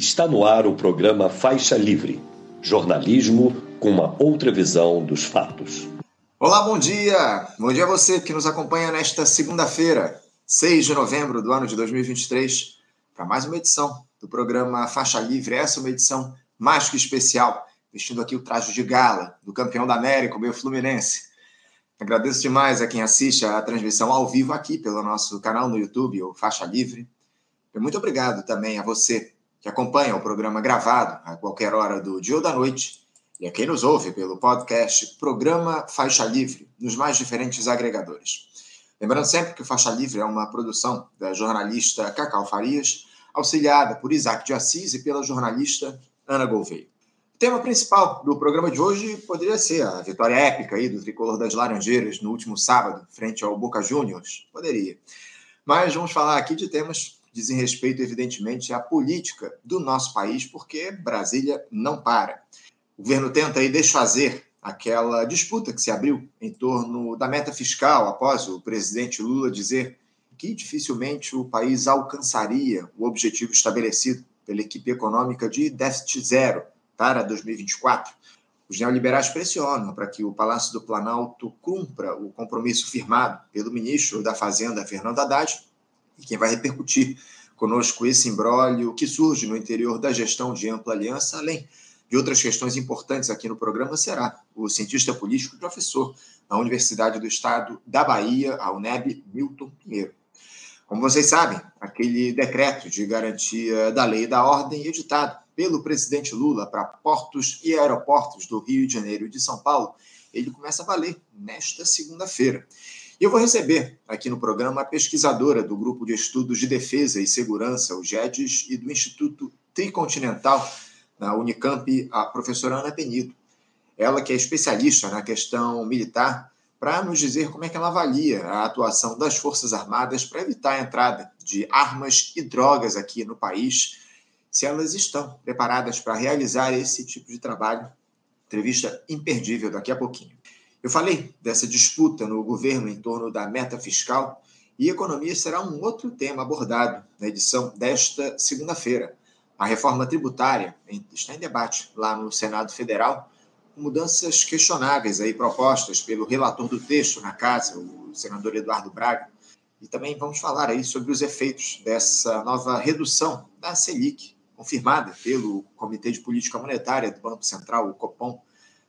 Está no ar o programa Faixa Livre, jornalismo com uma outra visão dos fatos. Olá, bom dia! Bom dia a você que nos acompanha nesta segunda-feira, 6 de novembro do ano de 2023, para mais uma edição do programa Faixa Livre. Essa é uma edição mais que especial, vestindo aqui o traje de gala do campeão da América, o meu Fluminense. Agradeço demais a quem assiste a transmissão ao vivo aqui pelo nosso canal no YouTube, o Faixa Livre. E muito obrigado também a você que acompanha o programa gravado a qualquer hora do dia ou da noite e a quem nos ouve pelo podcast Programa Faixa Livre, nos mais diferentes agregadores. Lembrando sempre que o Faixa Livre é uma produção da jornalista Cacau Farias, auxiliada por Isaac de Assis e pela jornalista Ana Gouveia. O tema principal do programa de hoje poderia ser a vitória épica aí do tricolor das Laranjeiras no último sábado, frente ao Boca Juniors. Poderia. Mas vamos falar aqui de temas dizem respeito, evidentemente, à política do nosso país, porque Brasília não para. O governo tenta aí desfazer aquela disputa que se abriu em torno da meta fiscal após o presidente Lula dizer que dificilmente o país alcançaria o objetivo estabelecido pela equipe econômica de déficit zero para 2024. Os neoliberais pressionam para que o Palácio do Planalto cumpra o compromisso firmado pelo ministro da Fazenda, Fernando Haddad, e quem vai repercutir conosco esse imbróglio que surge no interior da gestão de ampla aliança, além de outras questões importantes aqui no programa, será o cientista político e professor na Universidade do Estado da Bahia, a UNEB, Milton Pinheiro. Como vocês sabem, aquele decreto de garantia da lei e da ordem editado pelo presidente Lula para portos e aeroportos do Rio de Janeiro e de São Paulo, ele começa a valer nesta segunda-feira. E eu vou receber aqui no programa a pesquisadora do Grupo de Estudos de Defesa e Segurança, o GEDES, e do Instituto Tricontinental, na Unicamp, a professora Ana Penido. Ela que é especialista na questão militar, para nos dizer como é que ela avalia a atuação das Forças Armadas para evitar a entrada de armas e drogas aqui no país, se elas estão preparadas para realizar esse tipo de trabalho. Entrevista imperdível daqui a pouquinho. Eu falei dessa disputa no governo em torno da meta fiscal e economia será um outro tema abordado na edição desta segunda-feira. A reforma tributária está em debate lá no Senado Federal, com mudanças questionáveis aí propostas pelo relator do texto na casa, o senador Eduardo Braga. E também vamos falar aí sobre os efeitos dessa nova redução da Selic, confirmada pelo Comitê de Política Monetária do Banco Central, o Copom,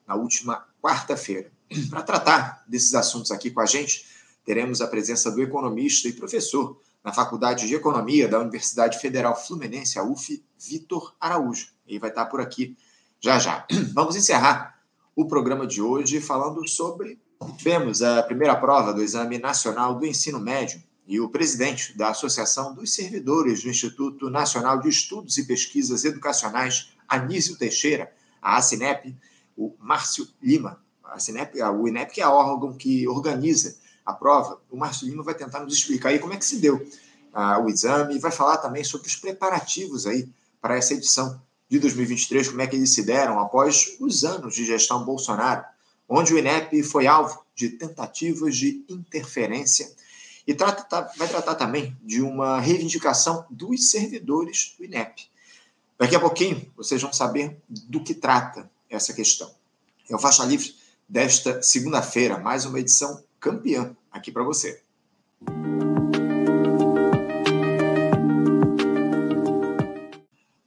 na última quarta-feira. Para tratar desses assuntos aqui com a gente, teremos a presença do economista e professor na Faculdade de Economia da Universidade Federal Fluminense, a UF, Vitor Araújo. Ele vai estar por aqui já já. Vamos encerrar o programa de hoje falando sobre. Tivemos a primeira prova do Exame Nacional do Ensino Médio e o presidente da Associação dos Servidores do Instituto Nacional de Estudos e Pesquisas Educacionais, Anísio Teixeira, a ACINEP, o Márcio Lima, a Cinep, o INEP, que é o órgão que organiza a prova, o Márcio Lima vai tentar nos explicar aí como é que se deu ah, o exame e vai falar também sobre os preparativos aí para essa edição de 2023, como é que eles se deram após os anos de gestão Bolsonaro, onde o INEP foi alvo de tentativas de interferência e trata, tá, vai tratar também de uma reivindicação dos servidores do INEP. Daqui a pouquinho vocês vão saber do que trata essa questão. É o Faixa Livre desta segunda-feira, mais uma edição campeã aqui para você.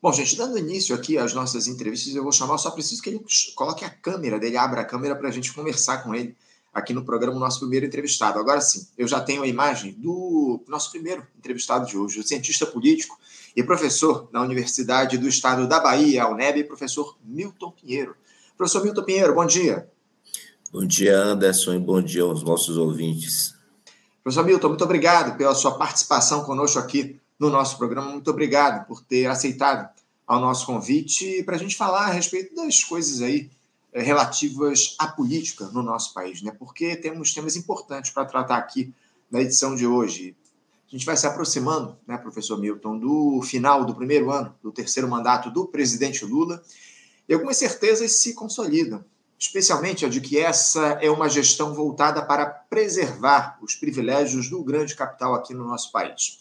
Bom, gente, dando início aqui às nossas entrevistas, eu vou chamar, só preciso que ele coloque a câmera dele, abra a câmera para a gente conversar com ele aqui no programa, nosso primeiro entrevistado. Agora sim, eu já tenho a imagem do nosso primeiro entrevistado de hoje, o cientista político e professor na Universidade do Estado da Bahia, a UNEB, professor Milton Pinheiro. Professor Milton Pinheiro, bom dia. Bom dia, Anderson, e bom dia aos nossos ouvintes. Professor Milton, muito obrigado pela sua participação conosco aqui no nosso programa. Muito obrigado por ter aceitado ao nosso convite para a gente falar a respeito das coisas aí eh, relativas à política no nosso país, né? Porque temos temas importantes para tratar aqui na edição de hoje. A gente vai se aproximando, né, professor Milton, do final do primeiro ano do terceiro mandato do presidente Lula e algumas certezas se consolidam especialmente a de que essa é uma gestão voltada para preservar os privilégios do grande capital aqui no nosso país.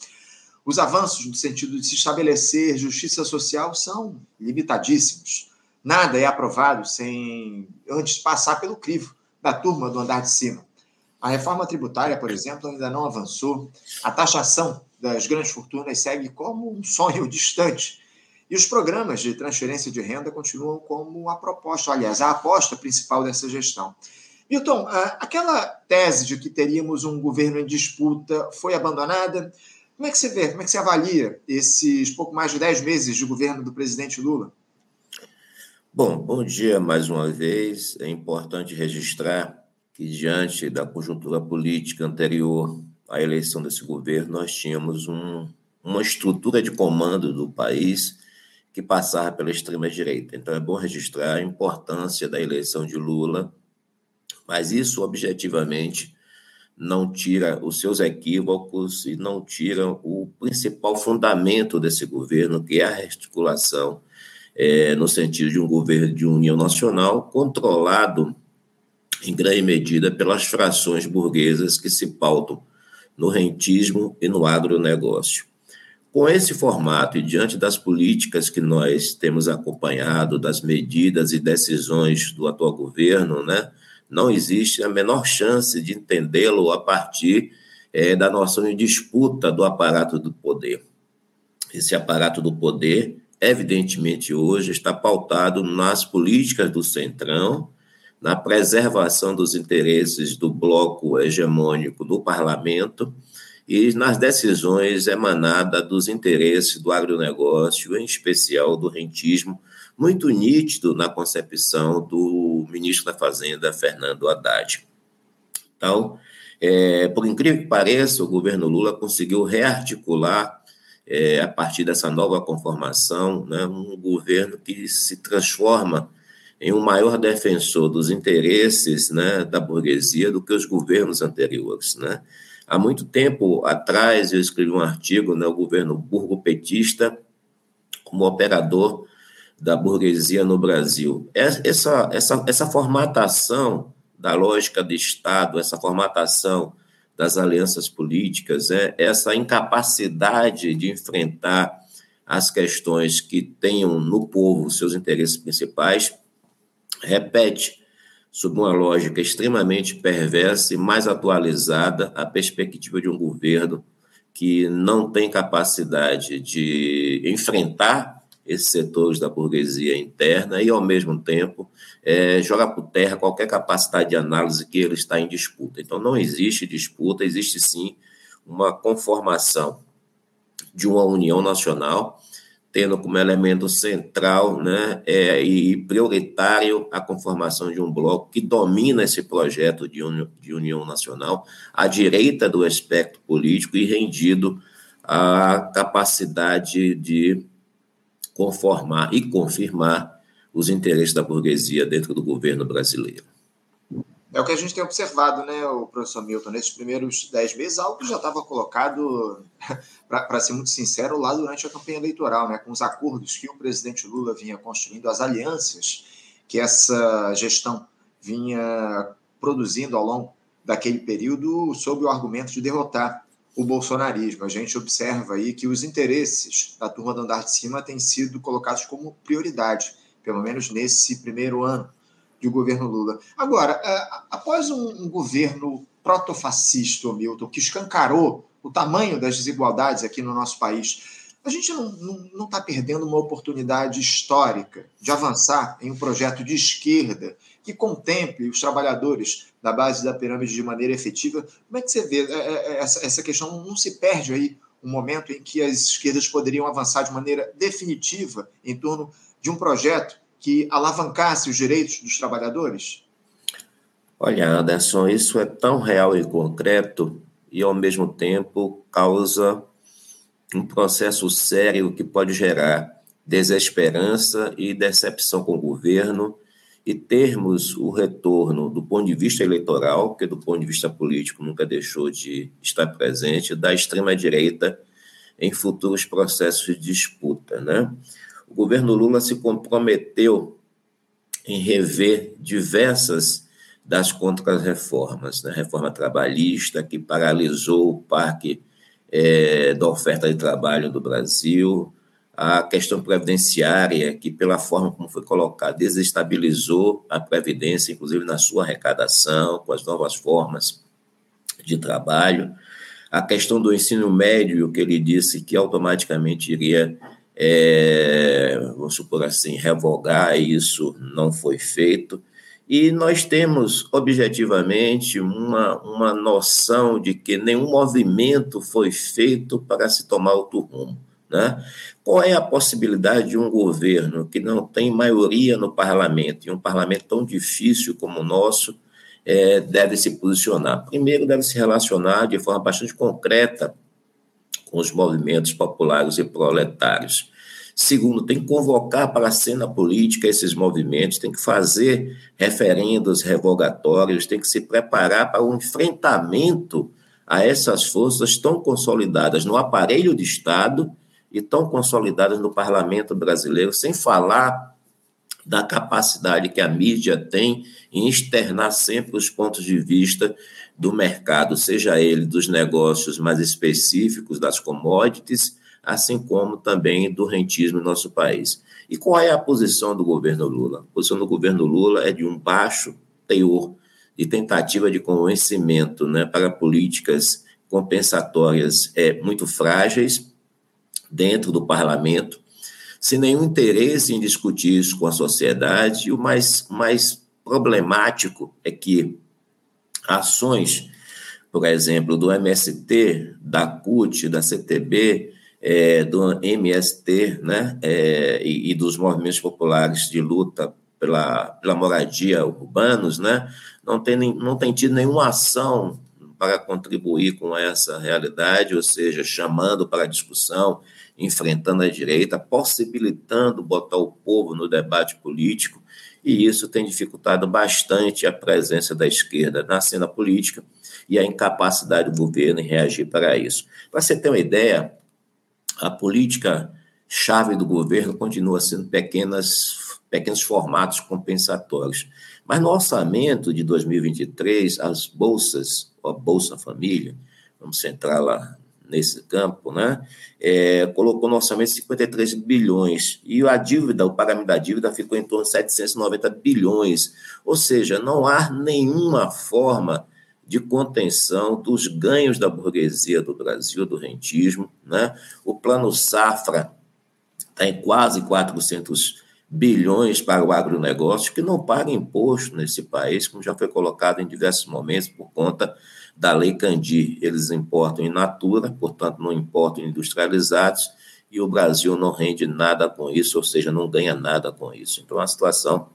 Os avanços no sentido de se estabelecer justiça social são limitadíssimos. Nada é aprovado sem antes passar pelo crivo da turma do andar de cima. A reforma tributária, por exemplo, ainda não avançou. A taxação das grandes fortunas segue como um sonho distante. E os programas de transferência de renda continuam como a proposta, aliás, a aposta principal dessa gestão. Milton, aquela tese de que teríamos um governo em disputa foi abandonada? Como é que você vê, como é que você avalia esses pouco mais de 10 meses de governo do presidente Lula? Bom, bom dia mais uma vez. É importante registrar que, diante da conjuntura política anterior à eleição desse governo, nós tínhamos um, uma estrutura de comando do país que passava pela extrema-direita. Então, é bom registrar a importância da eleição de Lula, mas isso, objetivamente, não tira os seus equívocos e não tira o principal fundamento desse governo, que é a articulação é, no sentido de um governo de união nacional controlado em grande medida pelas frações burguesas que se pautam no rentismo e no agronegócio. Com esse formato e diante das políticas que nós temos acompanhado, das medidas e decisões do atual governo, né, não existe a menor chance de entendê-lo a partir é, da noção de disputa do aparato do poder. Esse aparato do poder, evidentemente, hoje está pautado nas políticas do Centrão, na preservação dos interesses do bloco hegemônico do parlamento e nas decisões emanadas dos interesses do agronegócio, em especial do rentismo, muito nítido na concepção do ministro da Fazenda, Fernando Haddad. Então, é, por incrível que pareça, o governo Lula conseguiu rearticular, é, a partir dessa nova conformação, né, um governo que se transforma em um maior defensor dos interesses né, da burguesia do que os governos anteriores. Né? Há muito tempo atrás, eu escrevi um artigo, né, o governo burgo-petista, como operador da burguesia no Brasil. Essa, essa, essa formatação da lógica de Estado, essa formatação das alianças políticas, é, essa incapacidade de enfrentar as questões que tenham no povo seus interesses principais, repete, sob uma lógica extremamente perversa e mais atualizada, a perspectiva de um governo que não tem capacidade de enfrentar esses setores da burguesia interna e, ao mesmo tempo, é, jogar por terra qualquer capacidade de análise que ele está em disputa. Então, não existe disputa, existe sim uma conformação de uma união nacional tendo como elemento central né, é, e prioritário a conformação de um bloco que domina esse projeto de, uni de união nacional à direita do espectro político e rendido à capacidade de conformar e confirmar os interesses da burguesia dentro do governo brasileiro. É o que a gente tem observado, né, o professor Milton, nesses primeiros dez meses, algo que já estava colocado, para ser muito sincero, lá durante a campanha eleitoral, né, com os acordos que o presidente Lula vinha construindo, as alianças que essa gestão vinha produzindo ao longo daquele período, sob o argumento de derrotar o bolsonarismo. A gente observa aí que os interesses da turma do andar de cima têm sido colocados como prioridade, pelo menos nesse primeiro ano de governo Lula. Agora, é, após um, governo protofascista, Milton, que escancarou o tamanho das desigualdades aqui no nosso país, a gente não está perdendo uma oportunidade histórica de avançar em um projeto de esquerda que contemple os trabalhadores da base da pirâmide de maneira efetiva. Como é que você vê é, essa, essa questão? Não se perde aí um momento em que as esquerdas poderiam avançar de maneira definitiva em torno de um projeto que alavancasse os direitos dos trabalhadores? Olha, Anderson, isso é tão real e concreto e, ao mesmo tempo, causa um processo sério que pode gerar desesperança e decepção com o governo e termos o retorno do ponto de vista eleitoral, que do ponto de vista político nunca deixou de estar presente, da extrema-direita em futuros processos de disputa, né? O governo Lula se comprometeu em rever diversas das contrarreformas, né? reforma trabalhista, que paralisou o parque é, da oferta de trabalho do Brasil, a questão previdenciária, que pela forma como foi colocada, desestabilizou a Previdência, inclusive na sua arrecadação, com as novas formas de trabalho, a questão do ensino médio, que ele disse que automaticamente iria, é, vamos supor assim, revogar, isso não foi feito. E nós temos, objetivamente, uma, uma noção de que nenhum movimento foi feito para se tomar outro rumo. Né? Qual é a possibilidade de um governo que não tem maioria no parlamento, e um parlamento tão difícil como o nosso, é, deve se posicionar? Primeiro, deve se relacionar de forma bastante concreta com os movimentos populares e proletários. Segundo, tem que convocar para a cena política esses movimentos, tem que fazer referendos revogatórios, tem que se preparar para o um enfrentamento a essas forças tão consolidadas no aparelho de Estado e tão consolidadas no parlamento brasileiro, sem falar da capacidade que a mídia tem em externar sempre os pontos de vista do mercado, seja ele dos negócios mais específicos, das commodities, assim como também do rentismo no nosso país. E qual é a posição do governo Lula? A posição do governo Lula é de um baixo teor de tentativa de convencimento né, para políticas compensatórias é, muito frágeis, dentro do parlamento, sem nenhum interesse em discutir isso com a sociedade. E o mais, mais problemático é que ações, por exemplo, do MST, da CUT, da CTB, é, do MST né, é, e, e, dos movimentos populares de luta pela, pela moradia urbanos, né, não, tem, não tem tido nenhuma ação para contribuir com essa realidade, ou seja, chamando para discussão, enfrentando a direita, possibilitando botar o povo no debate político, e isso tem dificultado bastante a presença da esquerda na cena política e a incapacidade do governo em reagir para isso. Para você ter uma ideia, a política chave do governo continua sendo pequenas, pequenos formatos compensatórios. Mas no orçamento de 2023, as bolsas a Bolsa Família, vamos centrar lá nesse campo, né? É, colocou no orçamento 53 bilhões e a dívida, o pagamento da dívida ficou em torno de 790 bilhões. Ou seja, não há nenhuma forma de contenção dos ganhos da burguesia do Brasil, do rentismo. Né? O plano Safra está em quase 400 bilhões para o agronegócio, que não paga imposto nesse país, como já foi colocado em diversos momentos por conta da Lei Candir. Eles importam in natura, portanto, não importam industrializados, e o Brasil não rende nada com isso, ou seja, não ganha nada com isso. Então, é uma situação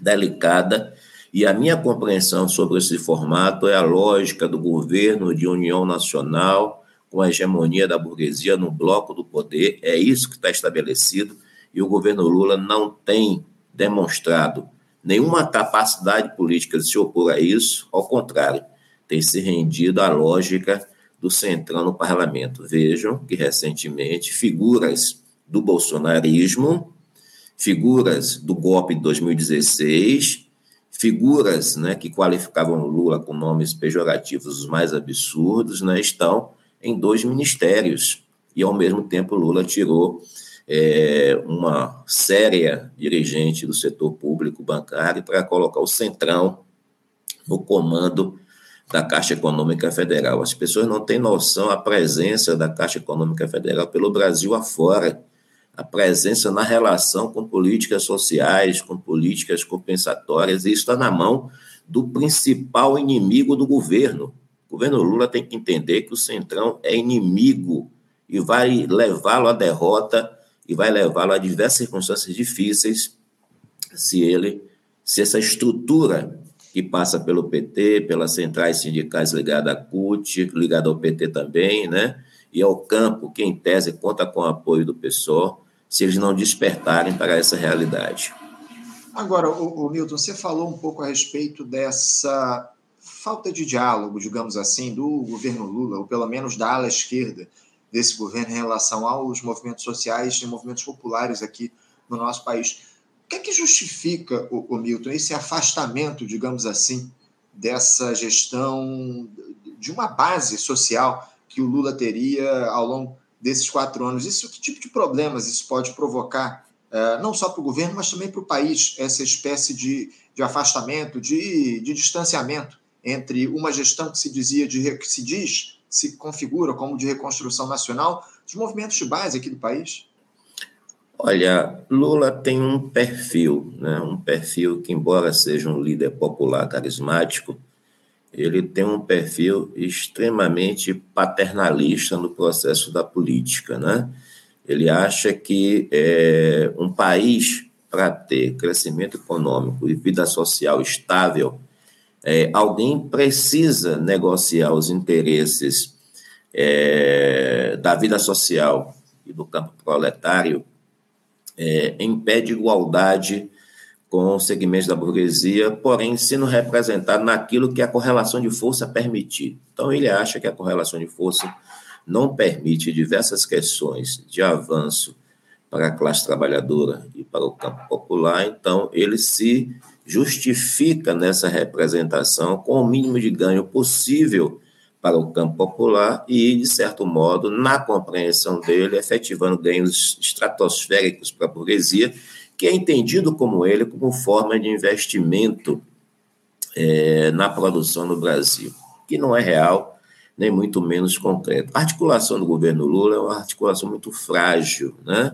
delicada. E a minha compreensão sobre esse formato é a lógica do governo de união nacional com a hegemonia da burguesia no bloco do poder. É isso que está estabelecido e o governo Lula não tem demonstrado nenhuma capacidade política de se opor a isso, ao contrário, tem se rendido à lógica do centrão no parlamento. Vejam que recentemente figuras do bolsonarismo, figuras do golpe de 2016, figuras né, que qualificavam Lula com nomes pejorativos os mais absurdos, né, estão em dois ministérios. E, ao mesmo tempo, Lula tirou é, uma séria dirigente do setor público bancário para colocar o Centrão no comando da Caixa Econômica Federal. As pessoas não têm noção da presença da Caixa Econômica Federal pelo Brasil afora, a presença na relação com políticas sociais, com políticas compensatórias, e isso está na mão do principal inimigo do governo. O governo Lula tem que entender que o Centrão é inimigo e vai levá-lo à derrota e vai levá-lo a diversas circunstâncias difíceis se ele, se essa estrutura que passa pelo PT, pelas centrais sindicais ligadas à CUT, ligada ao PT também, né? E ao campo, que em tese conta com o apoio do PSOL, se eles não despertarem para essa realidade. Agora, o, o Milton, você falou um pouco a respeito dessa falta de diálogo, digamos assim, do governo Lula, ou pelo menos da ala esquerda, desse governo em relação aos movimentos sociais e movimentos populares aqui no nosso país. Que é que justifica, o, o Milton, esse afastamento, digamos assim, dessa gestão de uma base social que o Lula teria ao longo desses quatro anos. Isso, que tipo de problemas isso pode provocar, uh, não só para o governo, mas também para o país, essa espécie de, de afastamento, de, de distanciamento entre uma gestão que se dizia de que se diz, se configura como de reconstrução nacional, dos movimentos de base aqui do país? Olha, Lula tem um perfil, né? um perfil que, embora seja um líder popular carismático, ele tem um perfil extremamente paternalista no processo da política. Né? Ele acha que é, um país, para ter crescimento econômico e vida social estável, é, alguém precisa negociar os interesses é, da vida social e do campo proletário é, em pé de igualdade com segmentos da burguesia, porém sendo representado naquilo que a correlação de força permitir. Então, ele acha que a correlação de força não permite diversas questões de avanço para a classe trabalhadora e para o campo popular, então ele se justifica nessa representação com o mínimo de ganho possível para o campo popular e, de certo modo, na compreensão dele, efetivando ganhos estratosféricos para a burguesia, que é entendido como ele como forma de investimento é, na produção no Brasil, que não é real, nem muito menos concreto. A articulação do governo Lula é uma articulação muito frágil, né?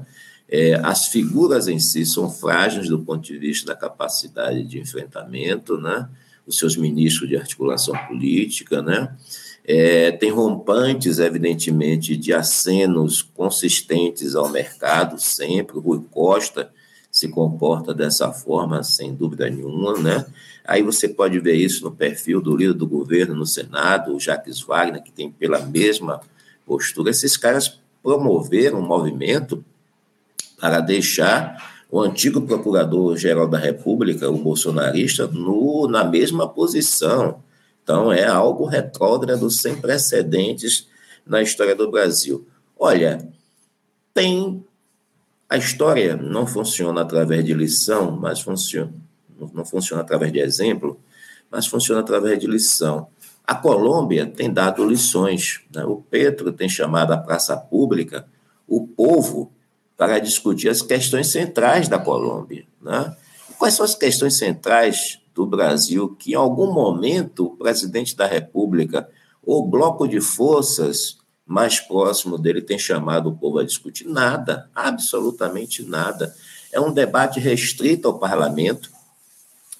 É, as figuras em si são frágeis do ponto de vista da capacidade de enfrentamento, né? Os seus ministros de articulação política, né? É, tem rompantes, evidentemente, de acenos consistentes ao mercado, sempre. O Rui Costa se comporta dessa forma, sem dúvida nenhuma, né? Aí você pode ver isso no perfil do líder do governo no Senado, o Jacques Wagner, que tem pela mesma postura. Esses caras promoveram um movimento para deixar o antigo procurador-geral da República, o bolsonarista, no, na mesma posição. Então, é algo retrógrado, sem precedentes na história do Brasil. Olha, tem a história não funciona através de lição, mas funciona não funciona através de exemplo, mas funciona através de lição. A Colômbia tem dado lições. Né? O Petro tem chamado a praça pública o povo para discutir as questões centrais da Colômbia. Né? Quais são as questões centrais do Brasil que, em algum momento, o presidente da República ou bloco de forças mais próximo dele tem chamado o povo a discutir? Nada, absolutamente nada. É um debate restrito ao parlamento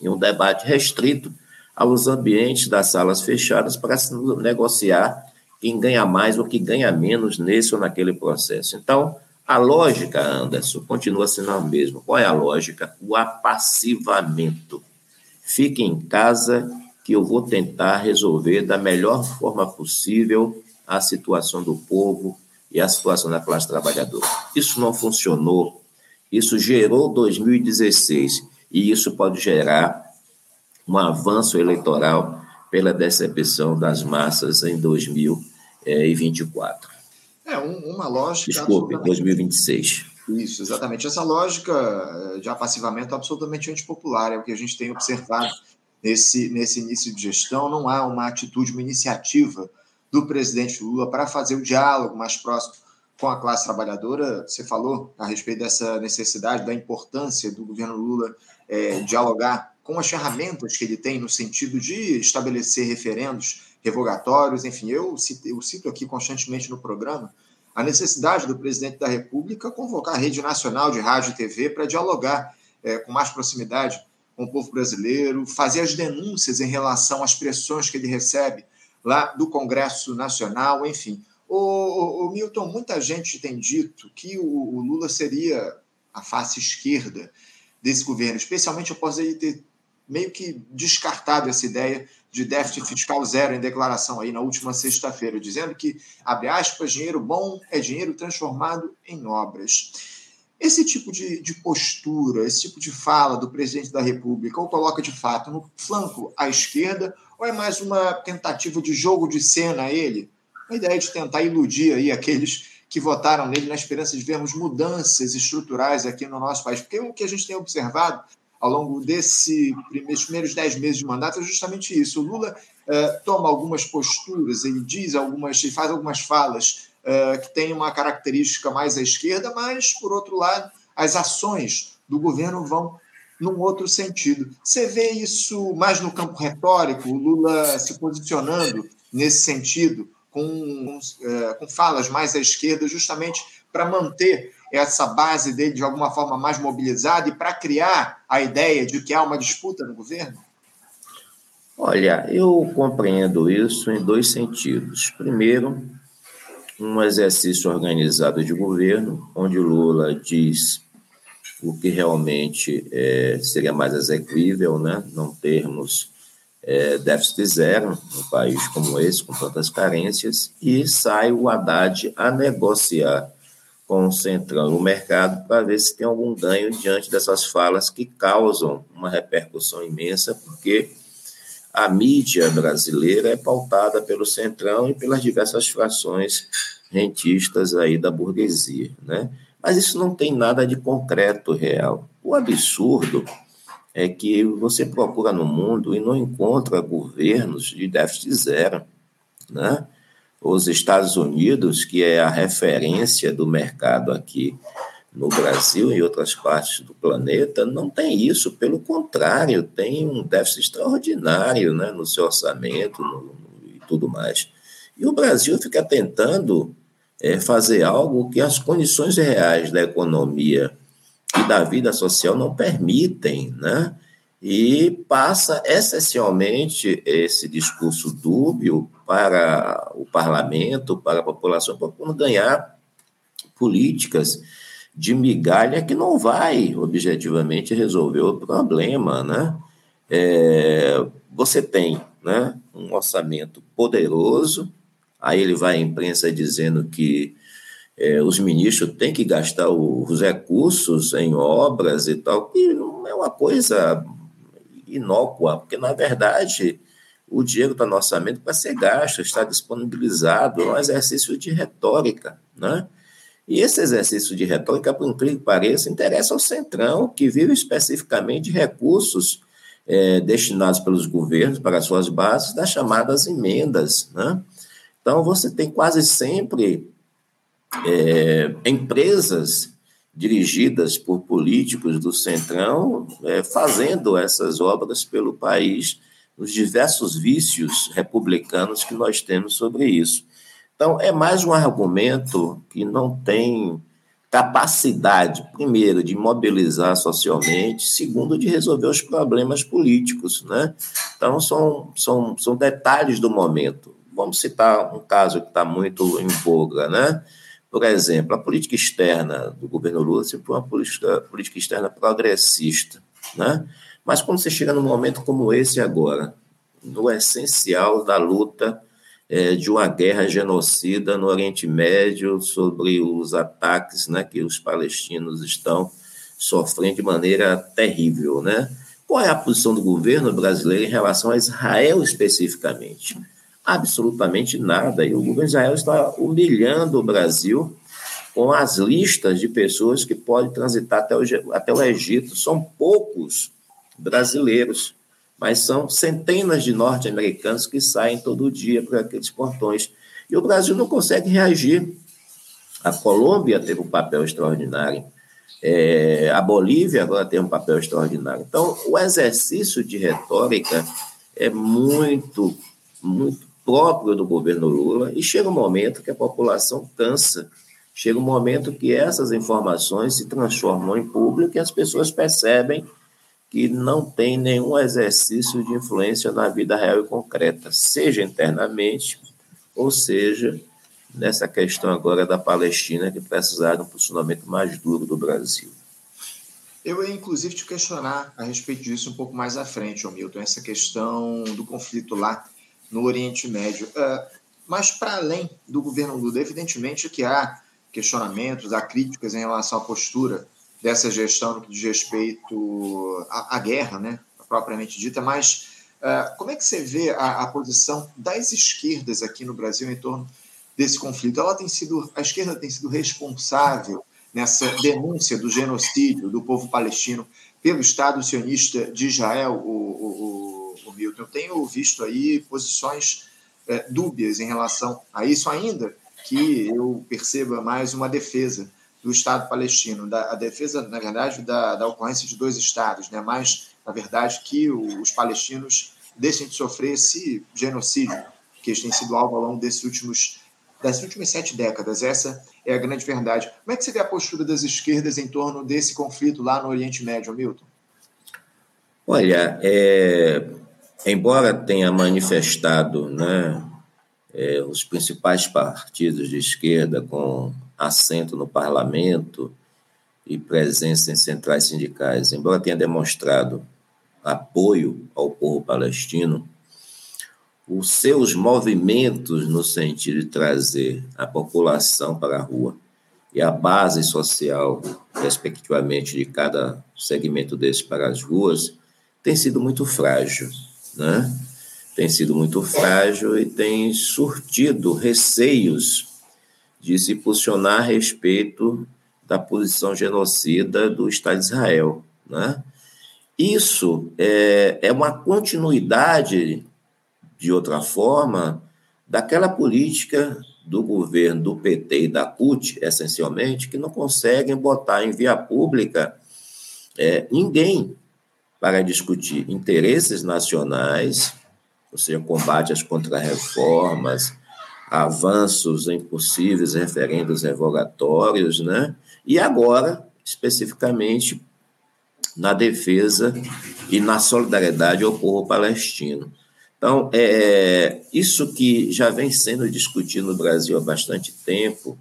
e um debate restrito aos ambientes das salas fechadas para se negociar quem ganha mais ou quem ganha menos nesse ou naquele processo. Então, a lógica, Anderson, continua sendo a mesma. Qual é a lógica? O apassivamento. Fique em casa que eu vou tentar resolver da melhor forma possível a situação do povo e a situação da classe trabalhadora. Isso não funcionou. Isso gerou 2016 e isso pode gerar um avanço eleitoral pela decepção das massas em 2024. É uma lógica. Desculpe, 2026. Isso, exatamente. Essa lógica eh, de apassivamento absolutamente antipopular, é o que a gente tem observado nesse, nesse início de gestão. Não há uma atitude, uma iniciativa do presidente Lula para fazer o diálogo mais próximo com a classe trabalhadora. Você falou a respeito dessa necessidade, da importância do governo Lula é, dialogar com as ferramentas que ele tem no sentido de estabelecer referendos revogatórios. Enfim, eu cito, eu cito aqui constantemente no programa a necessidade do presidente da República convocar a rede nacional de rádio e TV para dialogar é, com mais proximidade com o povo brasileiro, fazer as denúncias em relação às pressões que ele recebe lá do Congresso Nacional, enfim. O, o, o Milton, muita gente tem dito que o, o, Lula seria a face esquerda desse governo, especialmente após ele ter meio que descartado essa ideia de déficit fiscal zero em declaração aí na última sexta-feira, dizendo que, abre aspas, dinheiro bom é dinheiro transformado em obras. Esse tipo de, de, postura, esse tipo de fala do presidente da República, ou coloca de fato no flanco à esquerda, ou é mais uma tentativa de jogo de cena a ele? A ideia de tentar iludir aí aqueles que votaram nele na esperança de vermos mudanças estruturais aqui no nosso país. Porque o que a gente tem observado ao longo desses primeiros dez meses de mandato é justamente isso. O Lula uh, toma algumas posturas, ele diz algumas, faz algumas falas uh, que têm uma característica mais à esquerda, mas, por outro lado, as ações do governo vão num outro sentido. Você vê isso mais no campo retórico, o Lula se posicionando nesse sentido, com, com, com falas mais à esquerda, justamente para manter essa base dele de alguma forma mais mobilizada e para criar a ideia de que há uma disputa no governo? Olha, eu compreendo isso em dois sentidos. Primeiro, um exercício organizado de governo, onde Lula diz o que realmente é, seria mais execuível, né? não termos é, déficit zero num país como esse, com tantas carências, e sai o Haddad a negociar concentrando o mercado para ver se tem algum ganho diante dessas falas que causam uma repercussão imensa, porque a mídia brasileira é pautada pelo centrão e pelas diversas frações rentistas aí da burguesia, né? Mas isso não tem nada de concreto real. O absurdo é que você procura no mundo e não encontra governos de déficit zero, né? Os Estados Unidos, que é a referência do mercado aqui no Brasil e em outras partes do planeta, não tem isso. Pelo contrário, tem um déficit extraordinário né, no seu orçamento no, e tudo mais. E o Brasil fica tentando é, fazer algo que as condições reais da economia e da vida social não permitem, né? E passa essencialmente esse discurso dúbio para o parlamento, para a população, para ganhar políticas de migalha que não vai objetivamente resolver o problema, né? É, você tem né, um orçamento poderoso, aí ele vai à imprensa dizendo que é, os ministros têm que gastar os recursos em obras e tal, que não é uma coisa inócua, porque, na verdade, o dinheiro está no orçamento para ser gasto, está disponibilizado, é um exercício de retórica, né? E esse exercício de retórica, por incrível que pareça, interessa ao Centrão, que vive especificamente de recursos é, destinados pelos governos para suas bases, das chamadas emendas, né? Então, você tem quase sempre é, empresas dirigidas por políticos do Centrão, é, fazendo essas obras pelo país, os diversos vícios republicanos que nós temos sobre isso. Então, é mais um argumento que não tem capacidade, primeiro, de mobilizar socialmente, segundo, de resolver os problemas políticos. Né? Então, são, são, são detalhes do momento. Vamos citar um caso que está muito em voga, né? Por exemplo, a política externa do governo Lula sempre foi uma política, política externa progressista, né? Mas quando você chega num momento como esse agora, no essencial da luta é, de uma guerra genocida no Oriente Médio sobre os ataques né, que os palestinos estão sofrendo de maneira terrível, né? Qual é a posição do governo brasileiro em relação a Israel especificamente? Absolutamente nada. E o governo de Israel está humilhando o Brasil com as listas de pessoas que podem transitar até o, até o Egito. São poucos brasileiros, mas são centenas de norte-americanos que saem todo dia por aqueles portões. E o Brasil não consegue reagir. A Colômbia teve um papel extraordinário. É, a Bolívia agora tem um papel extraordinário. Então, o exercício de retórica é muito, muito próprio do governo Lula, e chega um momento que a população cansa. Chega um momento que essas informações se transformam em público e as pessoas percebem que não tem nenhum exercício de influência na vida real e concreta, seja internamente, ou seja, nessa questão agora da Palestina, que precisar de um funcionamento mais duro do Brasil. Eu ia, inclusive, te questionar a respeito disso um pouco mais à frente, Milton, essa questão do conflito lá no Oriente Médio. Uh, mas, para além do governo Lula, evidentemente que há questionamentos, há críticas em relação à postura dessa gestão no que diz respeito à, à guerra, né, propriamente dita, mas uh, como é que você vê a, a, posição das esquerdas aqui no Brasil em torno desse conflito? Ela tem sido, a esquerda tem sido responsável nessa denúncia do genocídio do povo palestino pelo Estado sionista de Israel, o, o, o Milton. Eu tenho visto aí posições é, dúbias em relação a isso, ainda que eu perceba mais uma defesa do Estado palestino, da, a defesa, na verdade, da, da ocorrência de dois Estados, né? mais, na verdade, que os palestinos deixem de sofrer esse genocídio que eles têm sido alvo ao longo desses últimos, das últimas sete décadas. Essa é a grande verdade. Como é que você vê a postura das esquerdas em torno desse conflito lá no Oriente Médio, Milton? Olha, é, embora tenha manifestado né, é, os principais partidos de esquerda com assento no parlamento e presença em centrais sindicais, embora tenha demonstrado apoio ao povo palestino, os seus movimentos no sentido de trazer a população para a rua e a base social, respectivamente, de cada segmento desse para as ruas, tem sido muito frágil, né? Tem sido muito frágil e tem surtido receios de se posicionar a respeito da posição genocida do Estado de Israel, né? Isso é, é uma continuidade, de outra forma, daquela política do governo do PT e da CUT, essencialmente, que não conseguem botar em via pública é, ninguém para discutir interesses nacionais, ou seja, combate às contrarreformas, avanços em possíveis referendos revogatórios, né? E agora, especificamente, na defesa e na solidariedade ao povo palestino. Então, é, isso que já vem sendo discutido no Brasil há bastante tempo,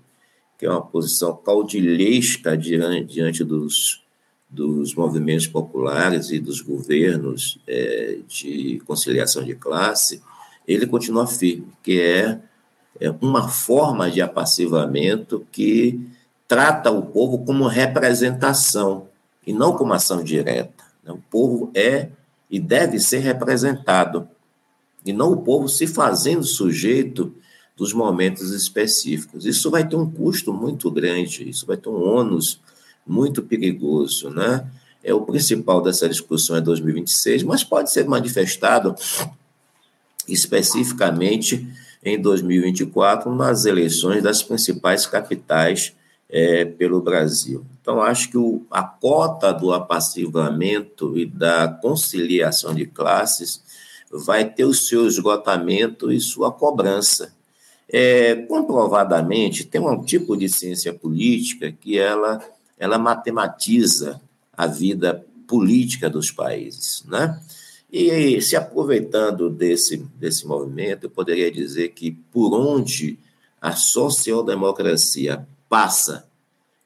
que é uma posição caudilhesca diante, diante dos, dos movimentos populares e dos governos é, de conciliação de classe, ele continua firme, que é, é uma forma de apassivamento que trata o povo como representação e não como ação direta. Né? O povo é e deve ser representado, e não o povo se fazendo sujeito dos momentos específicos. Isso vai ter um custo muito grande, isso vai ter um ônus muito perigoso, né? É o principal dessa discussão é 2026, mas pode ser manifestado especificamente em 2024 nas eleições das principais capitais é, pelo Brasil. Então, acho que o, a cota do apassivamento e da conciliação de classes vai ter o seu esgotamento e sua cobrança. É, comprovadamente, tem um tipo de ciência política que ela, ela matematiza a vida política dos países, né? E se aproveitando desse, desse movimento, eu poderia dizer que por onde a social-democracia passa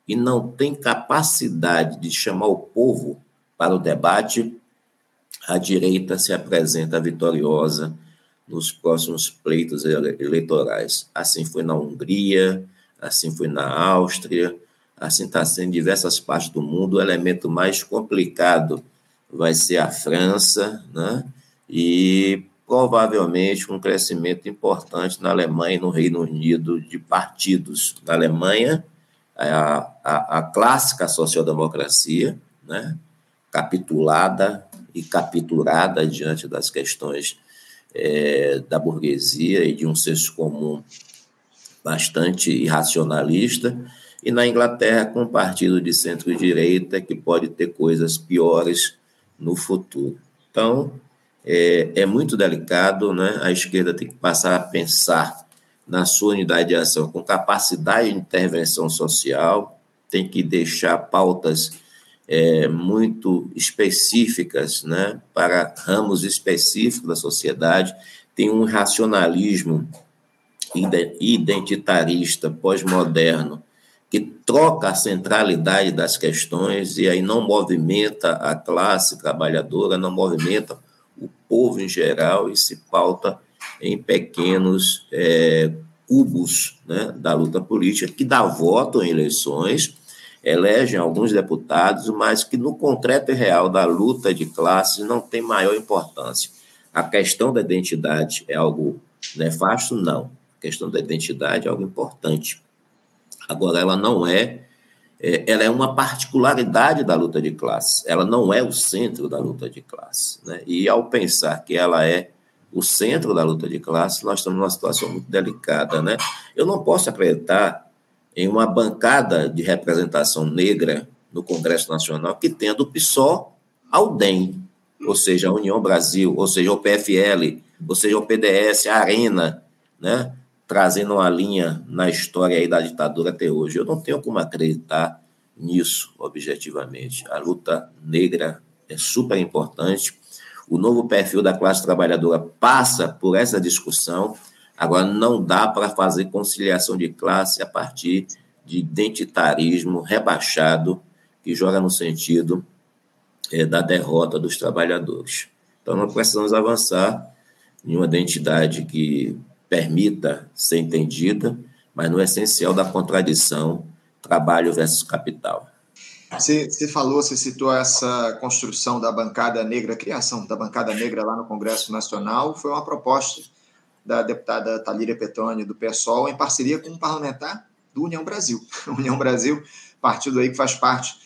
e não tem capacidade de chamar o povo para o debate, a direita se apresenta vitoriosa nos próximos pleitos eleitorais. Assim foi na Hungria, assim foi na Áustria, assim está sendo em diversas partes do mundo. O elemento mais complicado vai ser a França, né? E provavelmente um crescimento importante na Alemanha e no Reino Unido de partidos. Na Alemanha, a, a, a clássica social-democracia, né, capitulada e capturada diante das questões é, da burguesia e de um senso comum bastante irracionalista, e na Inglaterra com um partido de centro-direita que pode ter coisas piores no futuro. Então, é, é muito delicado, né? A esquerda tem que passar a pensar na sua unidade de ação com capacidade de intervenção social, tem que deixar pautas é, muito específicas, né? Para ramos específicos da sociedade, tem um racionalismo identitarista pós-moderno que troca a centralidade das questões e aí não movimenta a classe trabalhadora, não movimenta o povo em geral e se pauta em pequenos é, cubos né, da luta política, que dá voto em eleições, elegem alguns deputados, mas que no concreto e real da luta de classes não tem maior importância. A questão da identidade é algo nefasto? Não. A questão da identidade é algo importante. Agora, ela não é, é, ela é uma particularidade da luta de classe, ela não é o centro da luta de classe. Né? E ao pensar que ela é o centro da luta de classe, nós estamos numa situação muito delicada. Né? Eu não posso acreditar em uma bancada de representação negra no Congresso Nacional que tenha do PSOL ao DEM, ou seja, a União Brasil, ou seja, o PFL, ou seja, o PDS, a Arena, né? Trazendo uma linha na história aí da ditadura até hoje. Eu não tenho como acreditar nisso, objetivamente. A luta negra é super importante. O novo perfil da classe trabalhadora passa por essa discussão. Agora, não dá para fazer conciliação de classe a partir de identitarismo rebaixado que joga no sentido é, da derrota dos trabalhadores. Então, nós precisamos avançar em uma identidade que permita ser entendida, mas no essencial da contradição trabalho versus capital. Você, você, falou, você citou essa construção da bancada negra, a criação da bancada negra lá no Congresso Nacional, foi uma proposta da deputada Talíria Petoni, do PSOL, em parceria com um parlamentar do União Brasil. União Brasil, partido aí que faz parte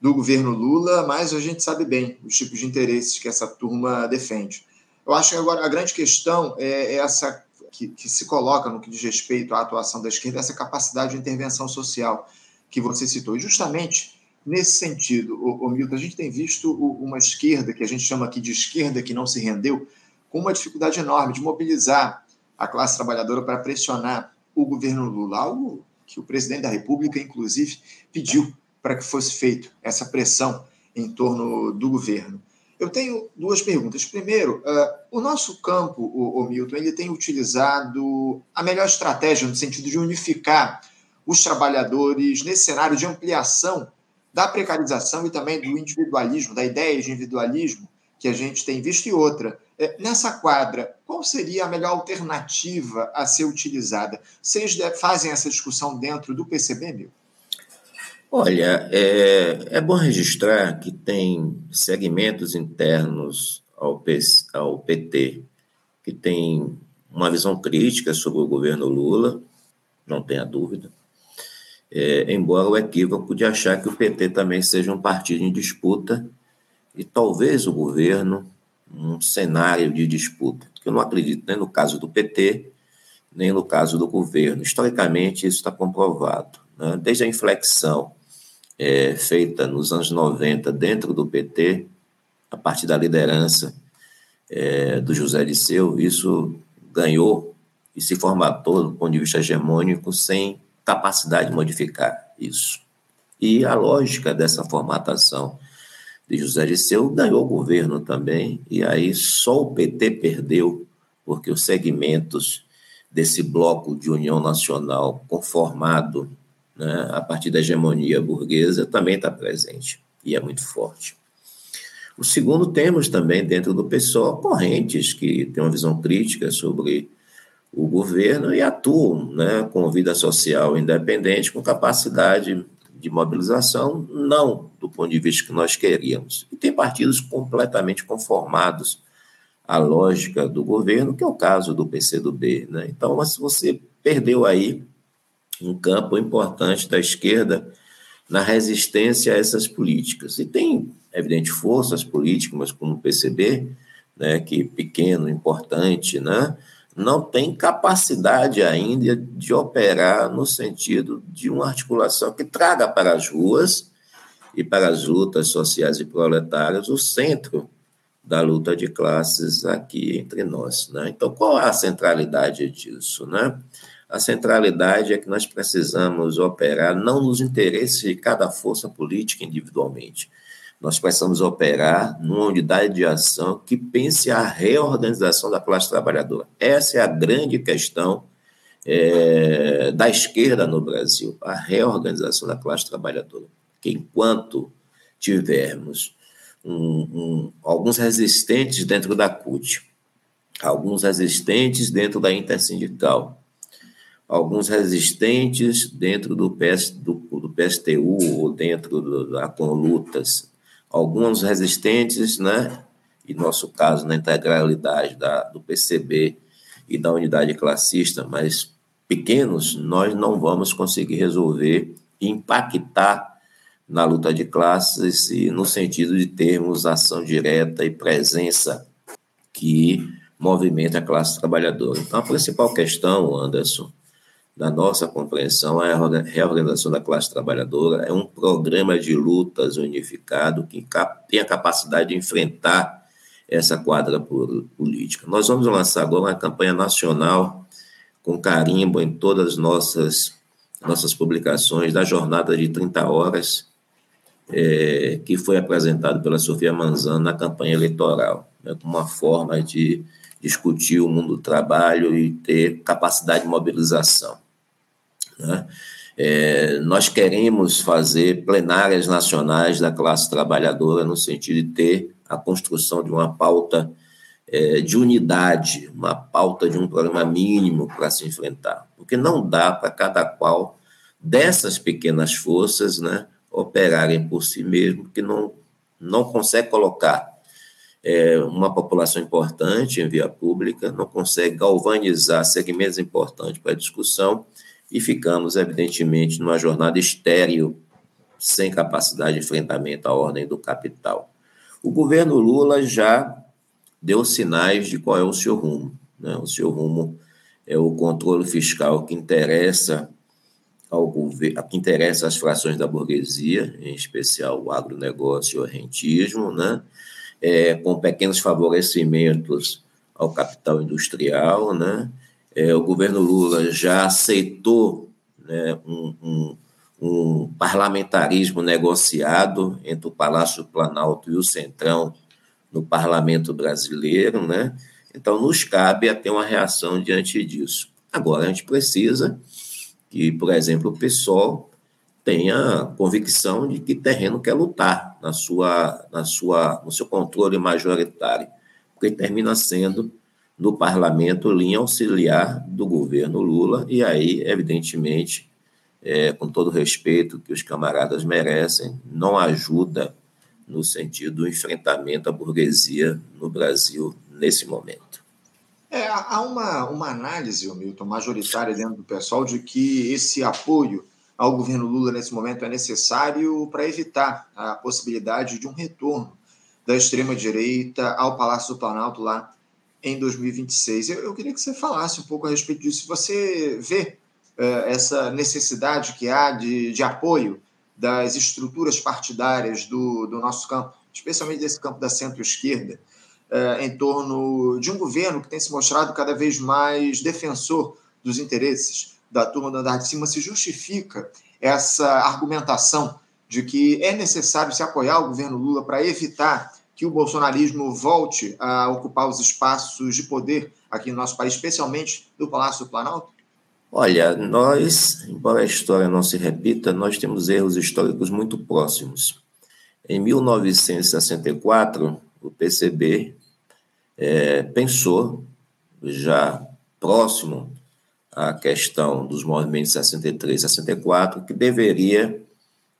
do governo Lula, mas a gente sabe bem os tipos de interesses que essa turma defende. Eu acho que agora a grande questão é essa que, que, se coloca no que diz respeito à atuação da esquerda, essa capacidade de intervenção social que você citou. E justamente nesse sentido, o Milton, a gente tem visto uma esquerda, que a gente chama aqui de esquerda que não se rendeu, com uma dificuldade enorme de mobilizar a classe trabalhadora para pressionar o governo Lula, algo que o presidente da República, inclusive, pediu para que fosse feito essa pressão em torno do governo. Eu tenho duas perguntas. Primeiro, uh, o nosso campo, o, o, Milton, ele tem utilizado a melhor estratégia no sentido de unificar os trabalhadores nesse cenário de ampliação da precarização e também do individualismo, da ideia de individualismo que a gente tem visto e outra. É, nessa quadra, qual seria a melhor alternativa a ser utilizada? Vocês fazem essa discussão dentro do PCB, Milton? Olha, é, é bom registrar que tem segmentos internos ao, P, ao PT que tem uma visão crítica sobre o governo Lula, não tenha dúvida, é, embora o equívoco de achar que o PT também seja um partido em disputa e talvez o governo um cenário de disputa. Eu não acredito nem no caso do PT, nem no caso do governo. Historicamente, isso está comprovado. Né? Desde a inflexão é, feita nos anos 90 dentro do PT, a partir da liderança é, do José Liceu, isso ganhou e se formatou do ponto de vista hegemônico sem capacidade de modificar isso. E a lógica dessa formatação de José Liceu ganhou o governo também, e aí só o PT perdeu, porque os segmentos desse bloco de união nacional conformado né, a partir da hegemonia burguesa, também está presente e é muito forte. O segundo, temos também dentro do PSOL correntes que têm uma visão crítica sobre o governo e atuam né, com vida social independente, com capacidade de mobilização, não do ponto de vista que nós queríamos. E tem partidos completamente conformados à lógica do governo, que é o caso do PCdoB. Né? Então, mas você perdeu aí um campo importante da esquerda na resistência a essas políticas. E tem, evidente, forças políticas, como o PCB, né, que pequeno, importante, né, não tem capacidade ainda de operar no sentido de uma articulação que traga para as ruas e para as lutas sociais e proletárias o centro da luta de classes aqui entre nós. Né? Então, qual é a centralidade disso? Né? A centralidade é que nós precisamos operar não nos interesses de cada força política individualmente. Nós precisamos operar numa unidade de ação que pense a reorganização da classe trabalhadora. Essa é a grande questão é, da esquerda no Brasil, a reorganização da classe trabalhadora. Que enquanto tivermos um, um, alguns resistentes dentro da CUT, alguns resistentes dentro da intersindical, alguns resistentes dentro do, PS, do, do PSTU ou dentro do, da Conlutas, alguns resistentes, né, em nosso caso, na integralidade da, do PCB e da unidade classista, mas pequenos, nós não vamos conseguir resolver impactar na luta de classes e no sentido de termos ação direta e presença que movimenta a classe trabalhadora. Então, a principal questão, Anderson, da nossa compreensão é a reorganização da classe trabalhadora, é um programa de lutas unificado que tem a capacidade de enfrentar essa quadra política. Nós vamos lançar agora uma campanha nacional com carimbo em todas as nossas, nossas publicações da jornada de 30 horas, é, que foi apresentado pela Sofia Manzano na campanha eleitoral, né, como uma forma de discutir o mundo do trabalho e ter capacidade de mobilização. Né? É, nós queremos fazer plenárias nacionais da classe trabalhadora no sentido de ter a construção de uma pauta é, de unidade, uma pauta de um programa mínimo para se enfrentar, porque não dá para cada qual dessas pequenas forças né, operarem por si mesmo, que não, não consegue colocar é, uma população importante em via pública, não consegue galvanizar segmentos importantes para a discussão e ficamos, evidentemente, numa jornada estéril, sem capacidade de enfrentamento à ordem do capital. O governo Lula já deu sinais de qual é o seu rumo. Né? O seu rumo é o controle fiscal que interessa ao governo, que interessa às frações da burguesia, em especial o agronegócio e o rentismo, né? É, com pequenos favorecimentos ao capital industrial, né? É, o governo Lula já aceitou né, um, um, um, parlamentarismo negociado entre o Palácio Planalto e o Centrão no parlamento brasileiro, né? Então, nos cabe a ter uma reação diante disso. Agora, a gente precisa que, por exemplo, o PSOL tenha convicção de que terreno quer lutar na sua, na sua, no seu controle majoritário, porque termina sendo no parlamento linha auxiliar do governo Lula, e aí, evidentemente, é, com todo o respeito que os camaradas merecem, não ajuda no sentido do enfrentamento à burguesia no Brasil nesse momento. É, há uma, uma análise, Milton, majoritária dentro do pessoal, de que esse apoio ao governo Lula nesse momento é necessário para evitar a possibilidade de um retorno da extrema-direita ao Palácio do Planalto lá em 2026. Eu, eu, queria que você falasse um pouco a respeito disso. Você vê uh, essa necessidade que há de, de apoio das estruturas partidárias do, do nosso campo, especialmente desse campo da centro-esquerda, uh, em torno de um governo que tem se mostrado cada vez mais defensor dos interesses da turma do andar de cima, se justifica essa argumentação de que é necessário se apoiar o governo Lula para evitar que o bolsonarismo volte a ocupar os espaços de poder aqui no nosso país, especialmente do Palácio do Planalto? Olha, nós, embora a história não se repita, nós temos erros históricos muito próximos. Em 1964, o PCB é, pensou, já próximo à questão dos movimentos 63 e 64, que deveria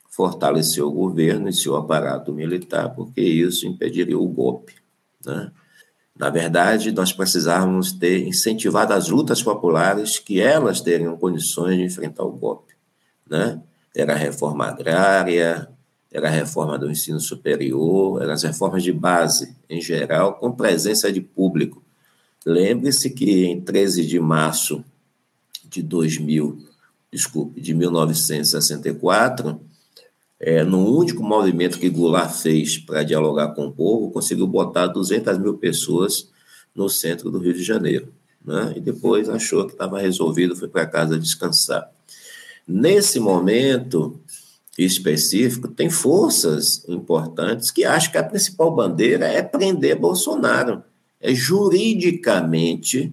fortalecer o governo e seu aparato militar, porque isso impediria o golpe. Né? Na verdade, nós precisávamos ter incentivado as lutas populares que elas teriam condições de enfrentar o golpe. Né? Era a reforma agrária, era a reforma do ensino superior, eram as reformas de base, em geral, com presença de público. Lembre-se que em 13 de março de 2000, desculpe, de 1964, é, no único movimento que Goulart fez para dialogar com o povo, conseguiu botar 200 mil pessoas no centro do Rio de Janeiro. Né? E depois achou que estava resolvido, foi para casa descansar. Nesse momento específico, tem forças importantes que acham que a principal bandeira é prender Bolsonaro, é juridicamente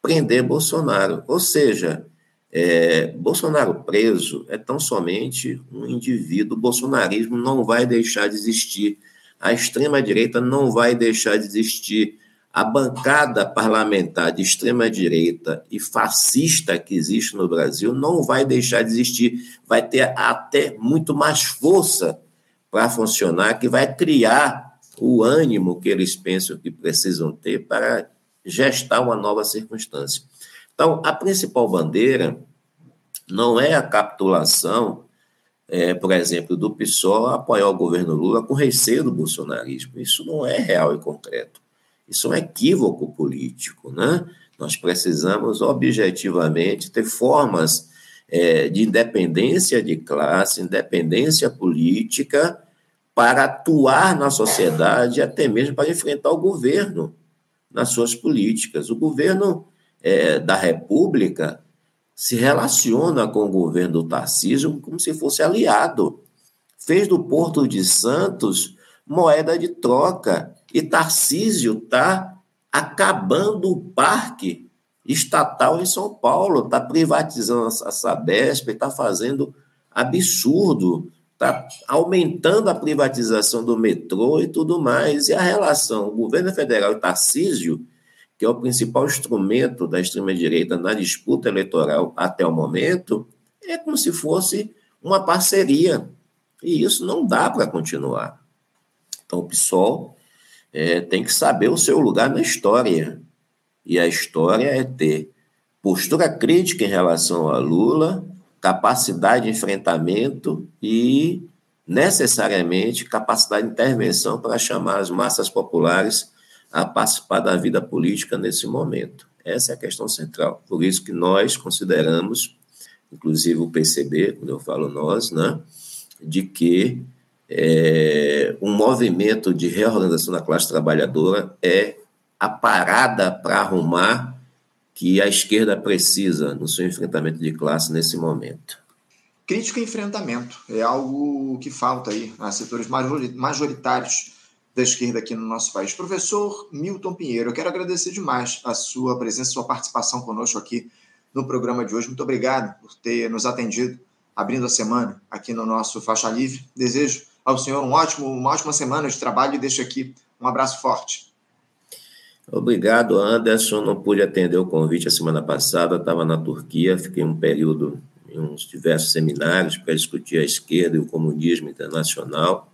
prender Bolsonaro. Ou seja, é, Bolsonaro preso é tão somente um indivíduo. O bolsonarismo não vai deixar de existir. A extrema-direita não vai deixar de existir. A bancada parlamentar de extrema-direita e fascista que existe no Brasil não vai deixar de existir. Vai ter até muito mais força para funcionar, que vai criar o ânimo que eles pensam que precisam ter para gestar uma nova circunstância. Então, a principal bandeira não é a capitulação é, por exemplo, do PSOL apoiar o governo Lula com receio do bolsonarismo. Isso não é real e concreto. Isso é um equívoco político, né? Nós precisamos objetivamente ter formas é, de independência de classe, independência política, para atuar na sociedade, até mesmo para enfrentar o governo nas suas políticas. O governo é, da República se relaciona com o governo do Tarcísio como se fosse aliado. Fez do Porto de Santos moeda de troca. E Tarcísio está acabando o parque estatal em São Paulo, está privatizando a Sabesp, está fazendo absurdo, está aumentando a privatização do metrô e tudo mais. E a relação o governo federal e Tarcísio, que é o principal instrumento da extrema-direita na disputa eleitoral até o momento, é como se fosse uma parceria. E isso não dá para continuar. Então, o PSOL é, tem que saber o seu lugar na história. E a história é ter postura crítica em relação a Lula, capacidade de enfrentamento e, necessariamente, capacidade de intervenção para chamar as massas populares a participar da vida política nesse momento. Essa é a questão central. Por isso que nós consideramos, inclusive o PCB, quando eu falo nós, né, de que é, um movimento de reorganização da classe trabalhadora é a parada para arrumar que a esquerda precisa no seu enfrentamento de classe nesse momento. Crítica e enfrentamento é algo que falta aí a setores majoritários da esquerda aqui no nosso país. Professor Milton Pinheiro, eu quero agradecer demais a sua presença, a sua participação conosco aqui no programa de hoje. Muito obrigado por ter nos atendido, abrindo a semana aqui no nosso Faixa Livre. Desejo ao senhor um ótimo, uma ótima semana de trabalho e deixo aqui um abraço forte. Obrigado, Anderson. Não pude atender o convite a semana passada, estava na Turquia, fiquei um período em uns diversos seminários para discutir a esquerda e o comunismo internacional.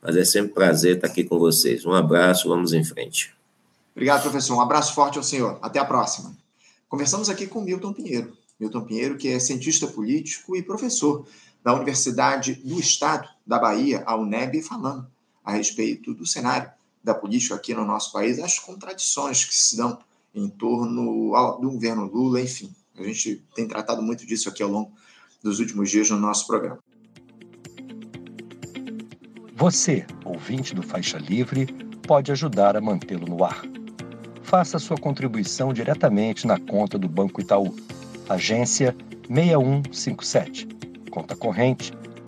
Mas é sempre um prazer estar aqui com vocês. Um abraço, vamos em frente. Obrigado, professor. Um abraço forte ao senhor. Até a próxima. Conversamos aqui com Milton Pinheiro. Milton Pinheiro, que é cientista político e professor da Universidade do Estado da Bahia, a UNEB, falando a respeito do cenário da política aqui no nosso país, as contradições que se dão em torno do governo Lula, enfim. A gente tem tratado muito disso aqui ao longo dos últimos dias no nosso programa. Você, ouvinte do Faixa Livre, pode ajudar a mantê-lo no ar. Faça sua contribuição diretamente na conta do Banco Itaú, agência 6157 conta corrente